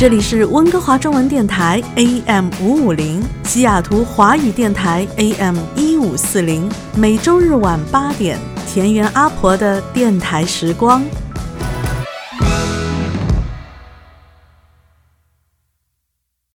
这里是温哥华中文电台 AM 五五零，西雅图华语电台 AM 一五四零，每周日晚八点。田园阿婆的电台时光。